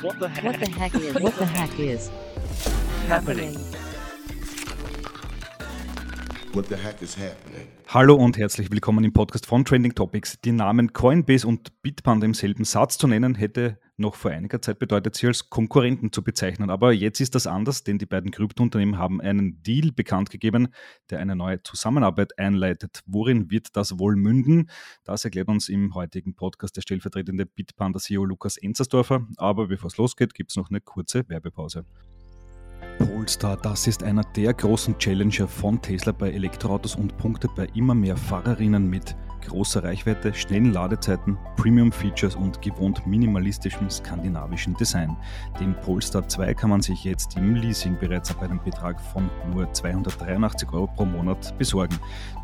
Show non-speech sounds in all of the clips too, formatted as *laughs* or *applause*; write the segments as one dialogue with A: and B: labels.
A: What the heck? What the heck is? What the heck is *laughs* happening?
B: What the heck is happening?
C: Hallo und herzlich willkommen im Podcast von Trending Topics. Die Namen Coinbase und Bitpanda im selben Satz zu nennen, hätte noch vor einiger Zeit bedeutet, sie als Konkurrenten zu bezeichnen. Aber jetzt ist das anders, denn die beiden Kryptounternehmen haben einen Deal bekannt gegeben, der eine neue Zusammenarbeit einleitet. Worin wird das wohl münden? Das erklärt uns im heutigen Podcast der stellvertretende Bitpanda-CEO Lukas Enzersdorfer. Aber bevor es losgeht, gibt es noch eine kurze Werbepause. Polestar, das ist einer der großen Challenger von Tesla bei Elektroautos und punktet bei immer mehr Fahrerinnen mit großer Reichweite, schnellen Ladezeiten, Premium-Features und gewohnt minimalistischem skandinavischen Design. Den Polestar 2 kann man sich jetzt im Leasing bereits ab einem Betrag von nur 283 Euro pro Monat besorgen.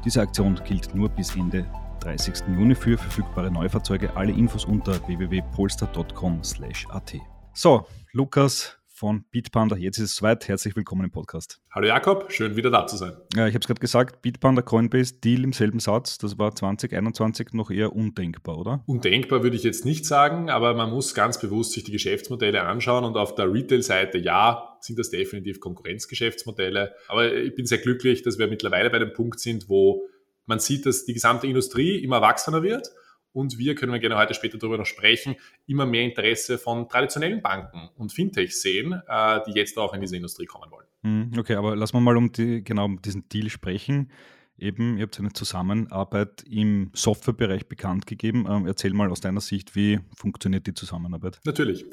C: Diese Aktion gilt nur bis Ende 30. Juni für verfügbare Neufahrzeuge. Alle Infos unter www.polestar.com/at. So, Lukas, von Bitpanda. Jetzt ist es soweit. Herzlich willkommen im Podcast.
D: Hallo Jakob, schön wieder da zu sein.
C: Ja, ich habe es gerade gesagt, Bitpanda Coinbase Deal im selben Satz. Das war 2021 noch eher undenkbar, oder?
D: Undenkbar würde ich jetzt nicht sagen, aber man muss ganz bewusst sich die Geschäftsmodelle anschauen und auf der Retail-Seite, ja, sind das definitiv Konkurrenzgeschäftsmodelle. Aber ich bin sehr glücklich, dass wir mittlerweile bei dem Punkt sind, wo man sieht, dass die gesamte Industrie immer erwachsener wird und wir, können wir gerne heute später darüber noch sprechen, immer mehr Interesse von traditionellen Banken und Fintechs sehen, äh, die jetzt auch in diese Industrie kommen wollen.
C: Hm, okay, aber lassen wir mal um die, genau um diesen Deal sprechen. Eben, ihr habt eine Zusammenarbeit im Softwarebereich bekannt gegeben. Ähm, erzähl mal aus deiner Sicht, wie funktioniert die Zusammenarbeit?
D: Natürlich.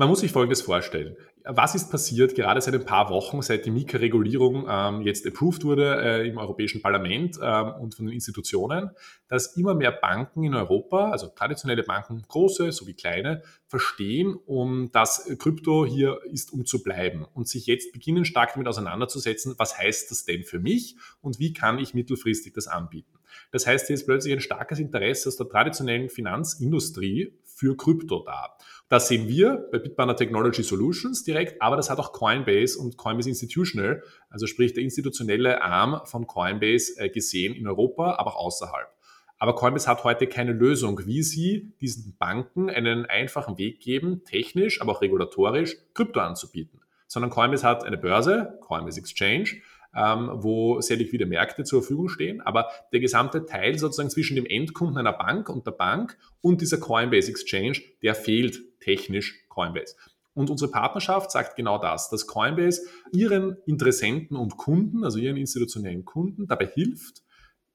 D: Man muss sich Folgendes vorstellen. Was ist passiert gerade seit ein paar Wochen, seit die Mika-Regulierung ähm, jetzt approved wurde äh, im Europäischen Parlament ähm, und von den Institutionen, dass immer mehr Banken in Europa, also traditionelle Banken, große sowie kleine, verstehen, um dass Krypto hier ist, um zu bleiben und sich jetzt beginnen stark damit auseinanderzusetzen, was heißt das denn für mich und wie kann ich mittelfristig das anbieten. Das heißt, hier ist plötzlich ein starkes Interesse aus der traditionellen Finanzindustrie für Krypto da. Das sehen wir bei Bitbanner Technology Solutions direkt, aber das hat auch Coinbase und Coinbase Institutional, also sprich der institutionelle Arm von Coinbase äh, gesehen in Europa, aber auch außerhalb. Aber Coinbase hat heute keine Lösung, wie sie diesen Banken einen einfachen Weg geben, technisch, aber auch regulatorisch Krypto anzubieten. Sondern Coinbase hat eine Börse, Coinbase Exchange, ähm, wo sehr liquide Märkte zur Verfügung stehen. Aber der gesamte Teil sozusagen zwischen dem Endkunden einer Bank und der Bank und dieser Coinbase Exchange, der fehlt technisch Coinbase. Und unsere Partnerschaft sagt genau das, dass Coinbase ihren Interessenten und Kunden, also ihren institutionellen Kunden, dabei hilft,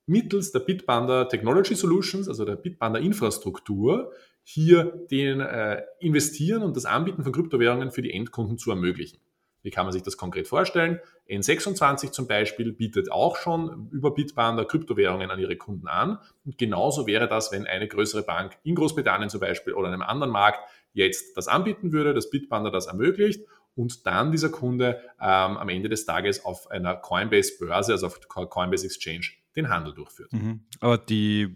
D: mittels der Bitbanda Technology Solutions, also der Bitbanda Infrastruktur, hier den äh, Investieren und das Anbieten von Kryptowährungen für die Endkunden zu ermöglichen. Wie kann man sich das konkret vorstellen? N26 zum Beispiel bietet auch schon über Bitpanda Kryptowährungen an ihre Kunden an. Und genauso wäre das, wenn eine größere Bank in Großbritannien zum Beispiel oder einem anderen Markt jetzt das anbieten würde, dass Bitpanda das ermöglicht und dann dieser Kunde ähm, am Ende des Tages auf einer Coinbase-Börse, also auf Coinbase Exchange, den Handel durchführt.
C: Mhm. Aber die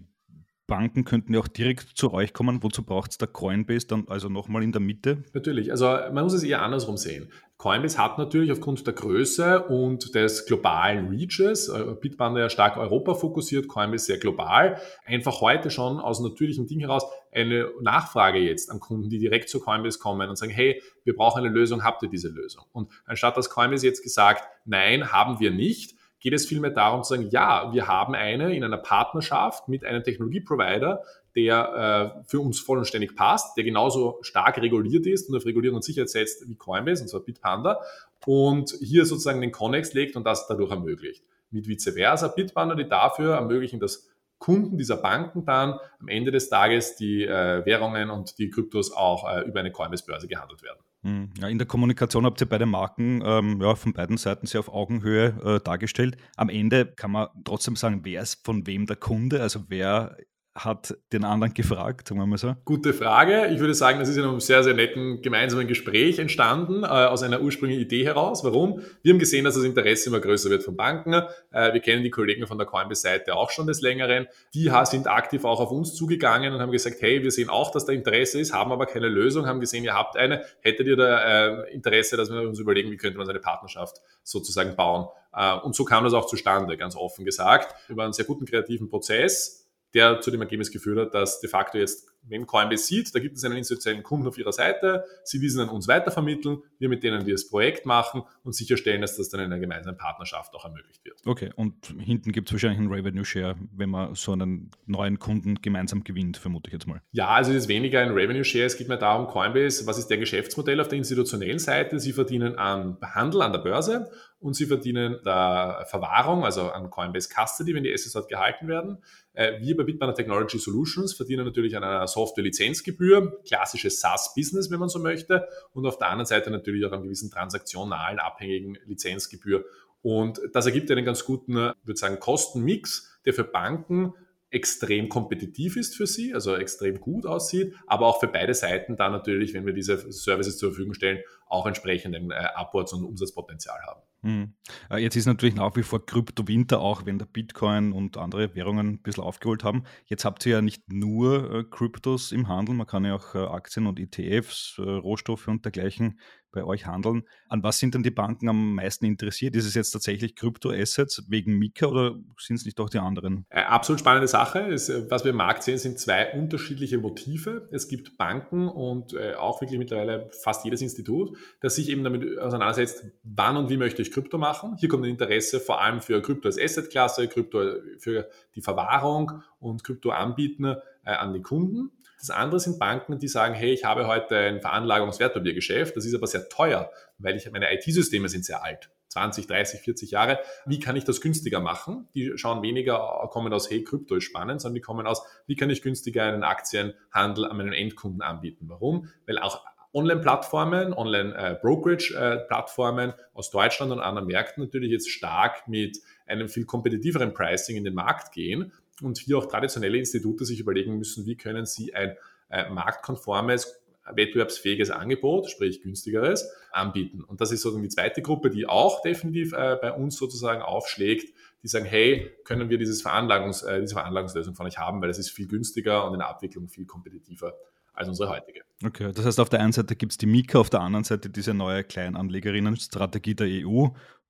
C: Banken könnten ja auch direkt zu euch kommen. Wozu braucht es der Coinbase dann also nochmal in der Mitte?
D: Natürlich, also man muss es eher andersrum sehen. Coinbase hat natürlich aufgrund der Größe und des globalen Reaches, äh, Bitpanda ja stark Europa fokussiert, Coinbase sehr global, einfach heute schon aus natürlichem Ding heraus eine Nachfrage jetzt an Kunden, die direkt zu Coinbase kommen und sagen, hey, wir brauchen eine Lösung, habt ihr diese Lösung? Und anstatt dass Coinbase jetzt gesagt, nein, haben wir nicht, geht es vielmehr darum zu sagen, ja, wir haben eine in einer Partnerschaft mit einem Technologieprovider, der äh, für uns vollständig passt, der genauso stark reguliert ist und auf Regulierung und Sicherheit setzt wie Coinbase, und zwar Bitpanda, und hier sozusagen den Connex legt und das dadurch ermöglicht. Mit vice versa Bitpanda, die dafür ermöglichen, dass Kunden dieser Banken dann am Ende des Tages die äh, Währungen und die Kryptos auch äh, über eine Coinbase-Börse gehandelt werden.
C: Hm, ja, in der Kommunikation habt ihr beide Marken ähm, ja, von beiden Seiten sehr auf Augenhöhe äh, dargestellt. Am Ende kann man trotzdem sagen, wer ist von wem der Kunde, also wer hat den anderen gefragt, sagen wir mal so?
D: Gute Frage. Ich würde sagen, das ist in einem sehr, sehr netten gemeinsamen Gespräch entstanden, äh, aus einer ursprünglichen Idee heraus. Warum? Wir haben gesehen, dass das Interesse immer größer wird von Banken. Äh, wir kennen die Kollegen von der Coinbase-Seite auch schon des Längeren. Die sind aktiv auch auf uns zugegangen und haben gesagt, hey, wir sehen auch, dass da Interesse ist, haben aber keine Lösung, haben gesehen, ihr habt eine. Hättet ihr da äh, Interesse, dass wir uns überlegen, wie könnte man seine Partnerschaft sozusagen bauen? Äh, und so kam das auch zustande, ganz offen gesagt, über einen sehr guten kreativen Prozess der zu dem Ergebnis geführt hat, dass de facto jetzt wenn Coinbase sieht, da gibt es einen institutionellen Kunden auf ihrer Seite, sie diesen an uns weitervermitteln, wir mit denen das Projekt machen und sicherstellen, dass das dann in einer gemeinsamen Partnerschaft auch ermöglicht wird.
C: Okay, und hinten gibt es wahrscheinlich einen Revenue Share, wenn man so einen neuen Kunden gemeinsam gewinnt, vermute ich jetzt mal.
D: Ja, also es ist weniger ein Revenue Share, es geht mir darum, Coinbase, was ist der Geschäftsmodell auf der institutionellen Seite? Sie verdienen am Handel an der Börse und sie verdienen der Verwahrung, also an Coinbase Custody, wenn die Assets dort gehalten werden. Äh, wir bei Bitbanner Technology Solutions verdienen natürlich an einer Software-Lizenzgebühr, klassisches SaaS-Business, wenn man so möchte, und auf der anderen Seite natürlich auch einen gewissen transaktionalen, abhängigen Lizenzgebühr. Und das ergibt einen ganz guten, würde sagen, Kostenmix, der für Banken extrem kompetitiv ist für sie, also extrem gut aussieht, aber auch für beide Seiten da natürlich, wenn wir diese Services zur Verfügung stellen, auch entsprechend ein äh, Upwards- und Umsatzpotenzial haben.
C: Hm. Jetzt ist natürlich nach wie vor Kryptowinter, auch wenn der Bitcoin und andere Währungen ein bisschen aufgeholt haben. Jetzt habt ihr ja nicht nur äh, Kryptos im Handel, man kann ja auch äh, Aktien und ETFs, äh, Rohstoffe und dergleichen bei euch handeln. An was sind denn die Banken am meisten interessiert? Ist es jetzt tatsächlich Kryptoassets wegen Mika oder sind es nicht doch die anderen?
D: Äh, absolut spannende Sache. Äh, was wir im Markt sehen, sind zwei unterschiedliche Motive. Es gibt Banken und äh, auch wirklich mittlerweile fast jedes Institut, das sich eben damit auseinandersetzt, wann und wie möchte ich Krypto machen. Hier kommt ein Interesse vor allem für Krypto als Assetklasse, Krypto für die Verwahrung und Krypto anbieten an die Kunden. Das andere sind Banken, die sagen, hey, ich habe heute ein Veranlagungswertpapiergeschäft, das ist aber sehr teuer, weil ich, meine IT-Systeme sind sehr alt. 20, 30, 40 Jahre. Wie kann ich das günstiger machen? Die schauen weniger, kommen aus, hey, Krypto ist spannend, sondern die kommen aus, wie kann ich günstiger einen Aktienhandel an meinen Endkunden anbieten? Warum? Weil auch Online-Plattformen, Online-Brokerage-Plattformen aus Deutschland und anderen Märkten natürlich jetzt stark mit einem viel kompetitiveren Pricing in den Markt gehen und hier auch traditionelle Institute sich überlegen müssen, wie können sie ein äh, marktkonformes, wettbewerbsfähiges Angebot, sprich günstigeres, anbieten. Und das ist sozusagen die zweite Gruppe, die auch definitiv äh, bei uns sozusagen aufschlägt, die sagen, hey, können wir dieses Veranlagungs, äh, diese Veranlagungslösung von euch haben, weil es ist viel günstiger und in der Abwicklung viel kompetitiver als unsere heutige.
C: Okay, das heißt, auf der einen Seite gibt es die Mika, auf der anderen Seite diese neue Kleinanlegerinnenstrategie der EU.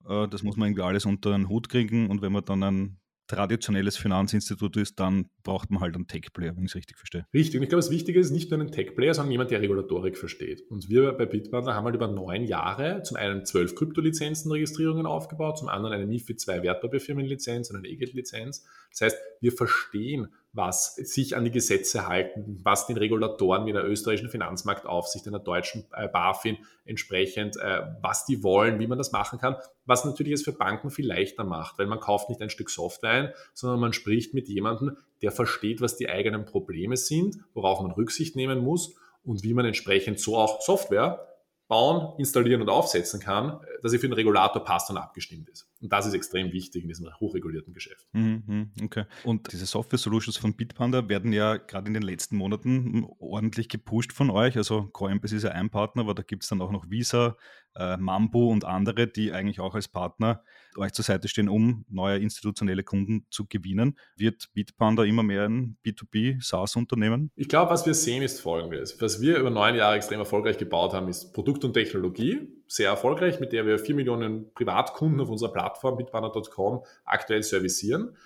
C: Äh, das muss man irgendwie alles unter den Hut kriegen und wenn man dann ein traditionelles Finanzinstitut ist, dann braucht man halt einen Tech-Player, wenn ich es richtig verstehe.
D: Richtig. Und ich glaube, das Wichtige ist nicht nur ein Tech-Player, sondern jemand, der Regulatorik versteht. Und wir bei Bitbandler haben halt über neun Jahre zum einen zwölf Kryptolizenzenregistrierungen aufgebaut, zum anderen eine MIFID 2 Wertpapierfirmenlizenz und eine EGET-Lizenz. Das heißt, wir verstehen, was sich an die Gesetze halten, was den Regulatoren wie der österreichischen Finanzmarktaufsicht, in der deutschen äh, BaFin entsprechend, äh, was die wollen, wie man das machen kann, was natürlich es für Banken viel leichter macht, weil man kauft nicht ein Stück Software ein, sondern man spricht mit jemandem, der versteht, was die eigenen Probleme sind, worauf man Rücksicht nehmen muss und wie man entsprechend so auch Software bauen, installieren und aufsetzen kann, dass sie für den Regulator passt und abgestimmt ist. Und das ist extrem wichtig in diesem hochregulierten Geschäft.
C: Mhm, okay. Und diese Software Solutions von Bitpanda werden ja gerade in den letzten Monaten ordentlich gepusht von euch. Also Coinbase ist ja ein Partner, aber da gibt es dann auch noch Visa, äh, Mambo und andere, die eigentlich auch als Partner euch zur Seite stehen, um neue institutionelle Kunden zu gewinnen. Wird Bitpanda immer mehr ein B2B SaaS-Unternehmen?
D: Ich glaube, was wir sehen, ist folgendes. Was wir über neun Jahre extrem erfolgreich gebaut haben, ist Produkt und Technologie. Sehr erfolgreich, mit der wir vier Millionen Privatkunden auf unserer Plattform bitbanner.com aktuell servicieren.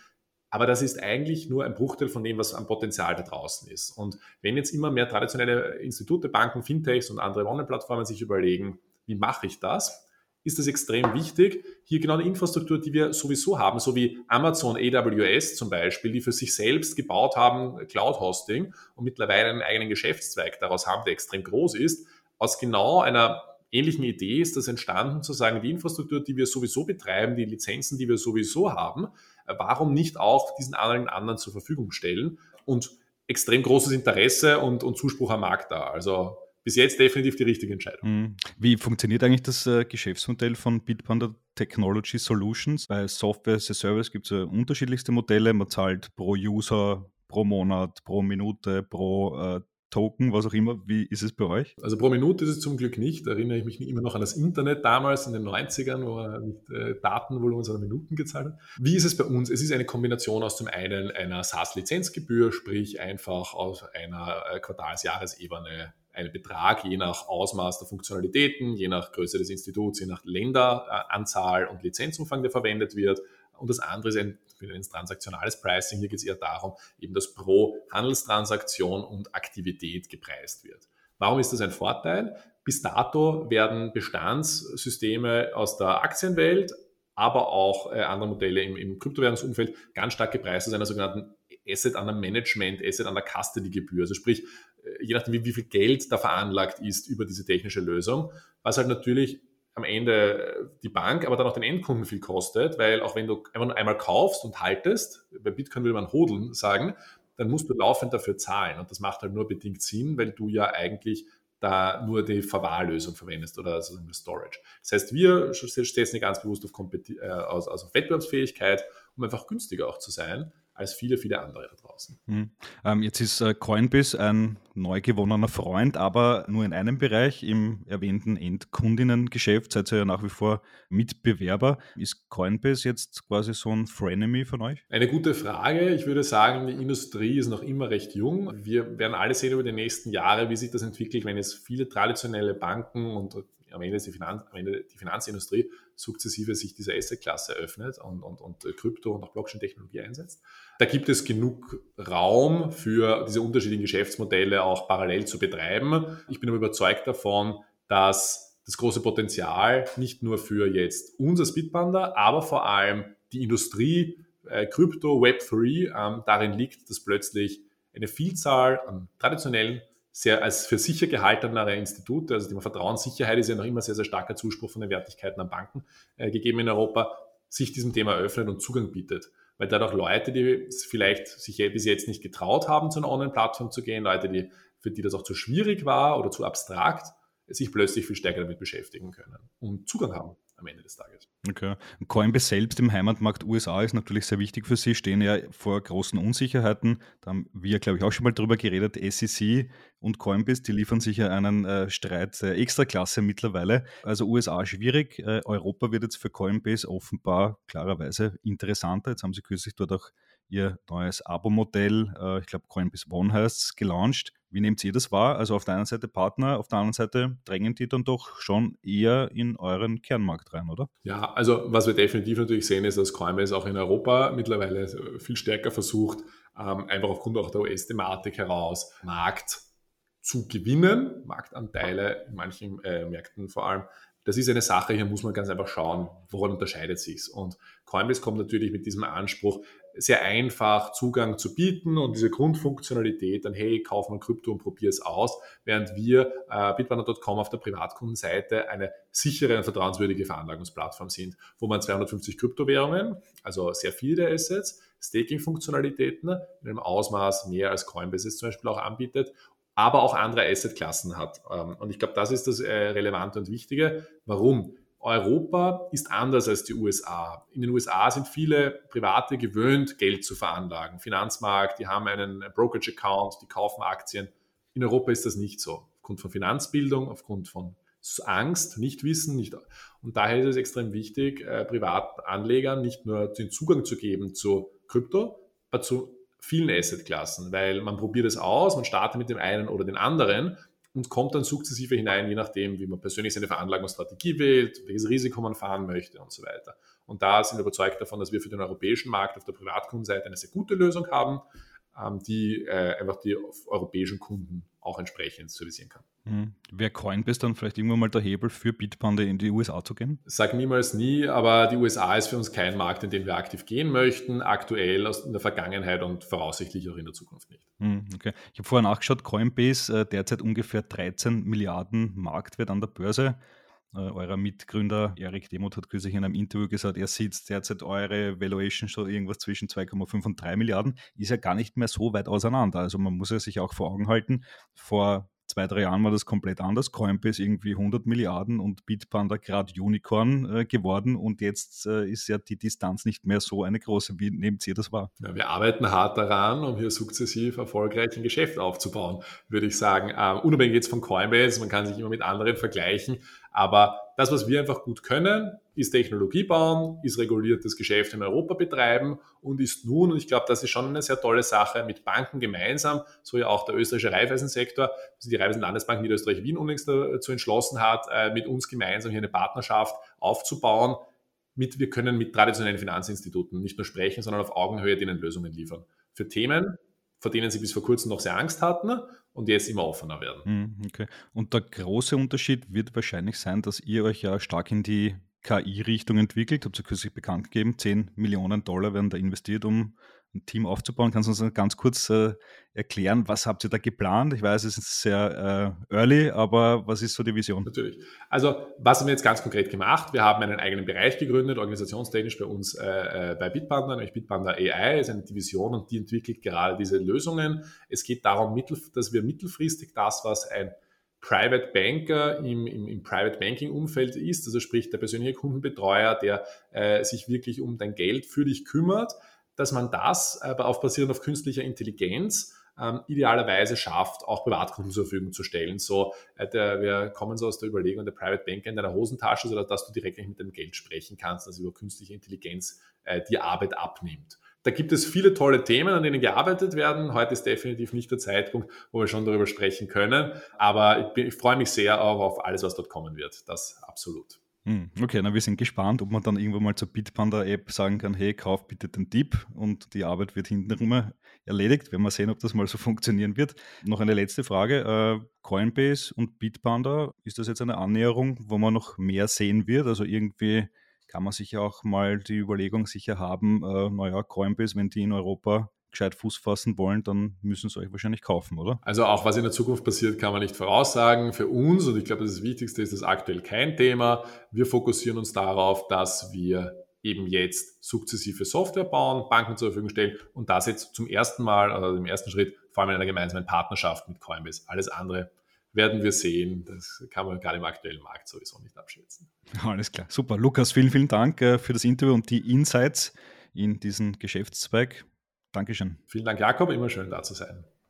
D: Aber das ist eigentlich nur ein Bruchteil von dem, was am Potenzial da draußen ist. Und wenn jetzt immer mehr traditionelle Institute, Banken, Fintechs und andere Online-Plattformen sich überlegen, wie mache ich das? Ist es extrem wichtig, hier genau die Infrastruktur, die wir sowieso haben, so wie Amazon AWS zum Beispiel, die für sich selbst gebaut haben, Cloud Hosting und mittlerweile einen eigenen Geschäftszweig daraus haben, der extrem groß ist, aus genau einer ähnlichen Idee ist das entstanden, zu sagen, die Infrastruktur, die wir sowieso betreiben, die Lizenzen, die wir sowieso haben, warum nicht auch diesen allen anderen zur Verfügung stellen? Und extrem großes Interesse und, und Zuspruch am Markt da. Also bis jetzt definitiv die richtige Entscheidung.
C: Mhm. Wie funktioniert eigentlich das äh, Geschäftsmodell von Bitpanda Technology Solutions? Bei Software as a Service gibt es ja unterschiedlichste Modelle. Man zahlt pro User, pro Monat, pro Minute, pro äh, Token, was auch immer. Wie ist es bei euch?
D: Also pro Minute ist es zum Glück nicht. Da erinnere ich mich immer noch an das Internet damals in den 90ern, wo man mit äh, Datenvolumen, sondern Minuten gezahlt hat. Wie ist es bei uns? Es ist eine Kombination aus zum einen einer SaaS-Lizenzgebühr, sprich einfach aus einer äh, Quartalsjahresebene einen Betrag je nach Ausmaß der Funktionalitäten, je nach Größe des Instituts, je nach Länderanzahl und Lizenzumfang, der verwendet wird. Und das andere ist ein es transaktionales Pricing. Hier geht es eher darum, eben dass pro Handelstransaktion und Aktivität gepreist wird. Warum ist das ein Vorteil? Bis dato werden Bestandssysteme aus der Aktienwelt, aber auch äh, andere Modelle im, im Kryptowährungsumfeld ganz stark gepreist aus einer sogenannten Asset under Management, Asset under Custody Gebühr. Also sprich, äh, je nachdem, wie, wie viel Geld da veranlagt ist über diese technische Lösung, was halt natürlich am Ende äh, die Bank, aber dann auch den Endkunden viel kostet, weil auch wenn du einfach einmal kaufst und haltest, bei Bitcoin will man hodeln sagen, dann musst du laufend dafür zahlen. Und das macht halt nur bedingt Sinn, weil du ja eigentlich da nur die Verwahrlösung verwendest oder also Storage. Das heißt, wir setzen ganz bewusst auf, Kompeti äh, also auf Wettbewerbsfähigkeit, um einfach günstiger auch zu sein als viele, viele andere da draußen.
C: Hm. Ähm, jetzt ist äh, Coinbase ein neu gewonnener Freund, aber nur in einem Bereich, im erwähnten Endkundinnengeschäft. Seid ihr ja nach wie vor Mitbewerber. Ist Coinbase jetzt quasi so ein Frenemy von euch?
D: Eine gute Frage. Ich würde sagen, die Industrie ist noch immer recht jung. Wir werden alle sehen über die nächsten Jahre, wie sich das entwickelt, wenn es viele traditionelle Banken und am Ende die, Finanz, am Ende die Finanzindustrie sukzessive sich diese Asset-Klasse öffnet und, und, und Krypto und auch Blockchain-Technologie einsetzt. Da gibt es genug Raum für diese unterschiedlichen Geschäftsmodelle auch parallel zu betreiben. Ich bin aber überzeugt davon, dass das große Potenzial nicht nur für jetzt unser Speedbander, aber vor allem die Industrie, äh, Krypto, Web3, ähm, darin liegt, dass plötzlich eine Vielzahl an traditionellen sehr als für sicher gehaltenere Institute, also die Vertrauenssicherheit ist ja noch immer sehr, sehr starker Zuspruch von den Wertigkeiten an Banken äh, gegeben in Europa, sich diesem Thema öffnet und Zugang bietet. Weil dadurch Leute, die vielleicht sich bis jetzt nicht getraut haben, zu einer Online-Plattform zu gehen, Leute, die, für die das auch zu schwierig war oder zu abstrakt, sich plötzlich viel stärker damit beschäftigen können und Zugang haben am Ende des Tages.
C: Okay. Coinbase selbst im Heimatmarkt USA ist natürlich sehr wichtig für Sie, stehen ja vor großen Unsicherheiten. Da haben wir, glaube ich, auch schon mal drüber geredet. SEC und Coinbase, die liefern sich ja einen äh, Streit äh, Extraklasse mittlerweile. Also USA schwierig. Äh, Europa wird jetzt für Coinbase offenbar klarerweise interessanter. Jetzt haben Sie kürzlich dort auch Ihr neues Abo-Modell, äh, ich glaube Coinbase One heißt es, gelauncht. Wie nehmt ihr das wahr? Also auf der einen Seite Partner, auf der anderen Seite drängen die dann doch schon eher in euren Kernmarkt rein, oder?
D: Ja, also was wir definitiv natürlich sehen, ist, dass Coinbase auch in Europa mittlerweile viel stärker versucht, ähm, einfach aufgrund auch der US-Thematik heraus Markt zu gewinnen, Marktanteile in manchen äh, Märkten vor allem. Das ist eine Sache, hier muss man ganz einfach schauen, woran unterscheidet sich Und Coinbase kommt natürlich mit diesem Anspruch, sehr einfach Zugang zu bieten und diese Grundfunktionalität, dann hey, kauf mal Krypto und probier es aus, während wir äh, bitbanner.com auf der Privatkundenseite eine sichere und vertrauenswürdige Veranlagungsplattform sind, wo man 250 Kryptowährungen, also sehr viele Assets, Staking-Funktionalitäten in einem Ausmaß mehr als Coinbase es zum Beispiel auch anbietet aber auch andere Assetklassen hat. Ähm, und ich glaube, das ist das äh, Relevante und Wichtige. Warum? Europa ist anders als die USA. In den USA sind viele Private gewöhnt, Geld zu veranlagen. Finanzmarkt, die haben einen Brokerage-Account, die kaufen Aktien. In Europa ist das nicht so. Aufgrund von Finanzbildung, aufgrund von Angst, Nichtwissen. Nicht. Und daher ist es extrem wichtig, äh, Privatanlegern nicht nur den Zugang zu geben zu Krypto, aber zu vielen Assetklassen, weil man probiert es aus, man startet mit dem einen oder den anderen und kommt dann sukzessive hinein, je nachdem, wie man persönlich seine Veranlagungsstrategie wählt, welches Risiko man fahren möchte und so weiter. Und da sind wir überzeugt davon, dass wir für den europäischen Markt auf der Privatkundenseite eine sehr gute Lösung haben, ähm, die äh, einfach die europäischen Kunden auch entsprechend servicieren kann.
C: Mhm. Wäre Coinbase dann vielleicht irgendwann mal der Hebel für Bitpanda in die USA zu gehen?
D: Sag niemals nie, aber die USA ist für uns kein Markt, in den wir aktiv gehen möchten, aktuell aus in der Vergangenheit und voraussichtlich auch in der Zukunft nicht.
C: Mhm, okay. Ich habe vorher nachgeschaut, Coinbase äh, derzeit ungefähr 13 Milliarden Marktwert an der Börse. Äh, eurer Mitgründer Erik Demuth hat kürzlich in einem Interview gesagt, er sieht derzeit eure Valuation schon irgendwas zwischen 2,5 und 3 Milliarden. Ist ja gar nicht mehr so weit auseinander. Also man muss ja sich auch vor Augen halten, vor zwei, drei Jahren war das komplett anders. Coinbase irgendwie 100 Milliarden und Bitpanda gerade Unicorn äh, geworden und jetzt äh, ist ja die Distanz nicht mehr so eine große. Wie nehmt ihr das wahr?
D: Ja, wir arbeiten hart daran, um hier sukzessiv erfolgreich ein Geschäft aufzubauen, würde ich sagen. Ähm, unabhängig jetzt von Coinbase, man kann sich immer mit anderen vergleichen, aber das, was wir einfach gut können, ist Technologie bauen, ist reguliertes Geschäft in Europa betreiben und ist nun, und ich glaube, das ist schon eine sehr tolle Sache, mit Banken gemeinsam, so ja auch der österreichische Raiffeisensektor, also die Raiffeisen Landesbank Niederösterreich-Wien unlängst dazu entschlossen hat, äh, mit uns gemeinsam hier eine Partnerschaft aufzubauen, mit, wir können mit traditionellen Finanzinstituten nicht nur sprechen, sondern auf Augenhöhe denen Lösungen liefern. Für Themen, vor denen sie bis vor kurzem noch sehr Angst hatten und jetzt immer offener werden.
C: Hm, okay. Und der große Unterschied wird wahrscheinlich sein, dass ihr euch ja stark in die KI-Richtung entwickelt. Habt ihr kürzlich bekannt gegeben, 10 Millionen Dollar werden da investiert, um ein Team aufzubauen. Kannst du uns ganz kurz äh, erklären, was habt ihr da geplant? Ich weiß, es ist sehr äh, early, aber was ist so die Vision?
D: Natürlich. Also, was haben wir jetzt ganz konkret gemacht? Wir haben einen eigenen Bereich gegründet, organisationstechnisch bei uns äh, äh bei Bitpanda, nämlich Bitpanda AI ist eine Division und die entwickelt gerade diese Lösungen. Es geht darum, dass wir mittelfristig das, was ein Private Banker im, im, im Private Banking Umfeld ist, also sprich der persönliche Kundenbetreuer, der äh, sich wirklich um dein Geld für dich kümmert, dass man das aber auf basierend auf künstlicher Intelligenz ähm, idealerweise schafft, auch Privatkunden zur Verfügung zu stellen. So, äh, der, wir kommen so aus der Überlegung, der Private Banker in deiner Hosentasche, sodass dass du direkt mit dem Geld sprechen kannst, also über künstliche Intelligenz äh, die Arbeit abnimmt. Da gibt es viele tolle Themen, an denen gearbeitet werden. Heute ist definitiv nicht der Zeitpunkt, wo wir schon darüber sprechen können. Aber ich, bin, ich freue mich sehr auch auf alles, was dort kommen wird. Das absolut.
C: Hm, okay, na, wir sind gespannt, ob man dann irgendwann mal zur Bitpanda-App sagen kann, hey, kauf bitte den Tipp und die Arbeit wird hintenrum erledigt. Werden wir sehen, ob das mal so *laughs* funktionieren wird. Noch eine letzte Frage. Äh, Coinbase und Bitpanda, ist das jetzt eine Annäherung, wo man noch mehr sehen wird? Also irgendwie kann man sich auch mal die Überlegung sicher haben, äh, naja, Coinbase, wenn die in Europa gescheit Fuß fassen wollen, dann müssen sie euch wahrscheinlich kaufen, oder?
D: Also auch was in der Zukunft passiert, kann man nicht voraussagen. Für uns, und ich glaube, das Wichtigste ist das aktuell kein Thema. Wir fokussieren uns darauf, dass wir eben jetzt sukzessive Software bauen, Banken zur Verfügung stellen und das jetzt zum ersten Mal oder im ersten Schritt vor allem in einer gemeinsamen Partnerschaft mit Coinbase. Alles andere werden wir sehen. Das kann man gerade im aktuellen Markt sowieso nicht abschätzen. *laughs*
C: Alles klar, super. Lukas, vielen, vielen Dank äh, für das Interview und die Insights in diesen Geschäftszweig. Dankeschön.
D: Vielen Dank, Jakob. Immer schön da zu sein.